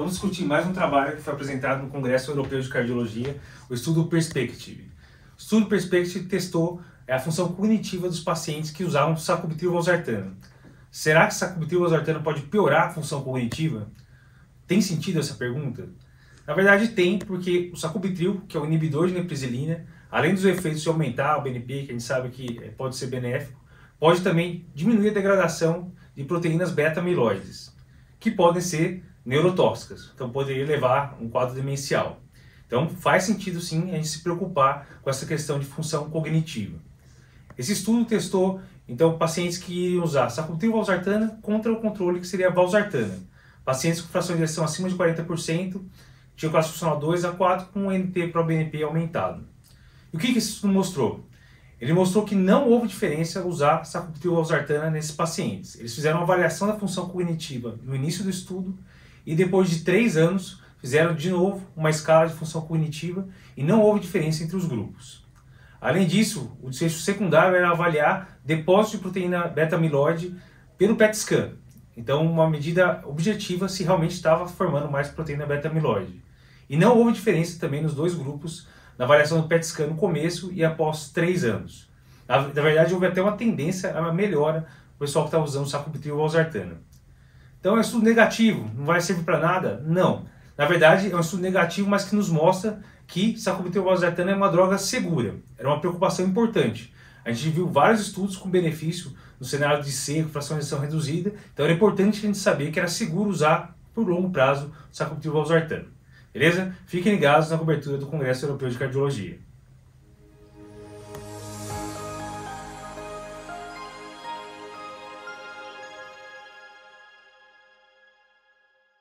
Vamos discutir mais um trabalho que foi apresentado no Congresso Europeu de Cardiologia, o estudo Perspective. O estudo Perspective testou a função cognitiva dos pacientes que usavam sacubitril valsartano. Será que sacubitril valsartano pode piorar a função cognitiva? Tem sentido essa pergunta? Na verdade tem, porque o sacubitril, que é o inibidor de neprisilina, além dos efeitos de aumentar o BNP, que a gente sabe que pode ser benéfico, pode também diminuir a degradação de proteínas beta-amiloides, que podem ser neurotóxicas, então poderia levar um quadro demencial. Então faz sentido sim a gente se preocupar com essa questão de função cognitiva. Esse estudo testou então pacientes que iriam usar sacubitril valsartana contra o controle que seria valsartana. Pacientes com fração de ejeção acima de 40% tinham classe funcional 2 a 4 com NT para o BNP aumentado. E o que, que esse estudo mostrou? Ele mostrou que não houve diferença usar sacubitril valsartana nesses pacientes. Eles fizeram uma avaliação da função cognitiva no início do estudo e depois de três anos fizeram de novo uma escala de função cognitiva e não houve diferença entre os grupos. Além disso, o desfecho secundário era avaliar depósito de proteína beta-amiloide pelo PET scan. Então, uma medida objetiva se realmente estava formando mais proteína beta-amiloide. E não houve diferença também nos dois grupos na avaliação do PET scan no começo e após três anos. Na, verdade, houve até uma tendência a melhora o pessoal que estava usando sacubitril valsartana. Então é um estudo negativo, não vai servir para nada? Não. Na verdade, é um estudo negativo, mas que nos mostra que sacubitril valsartana é uma droga segura. Era uma preocupação importante. A gente viu vários estudos com benefício no cenário de seco, injeção reduzida, então era importante a gente saber que era seguro usar por longo prazo sacubitril valsartana. Beleza? Fiquem ligados na cobertura do Congresso Europeu de Cardiologia.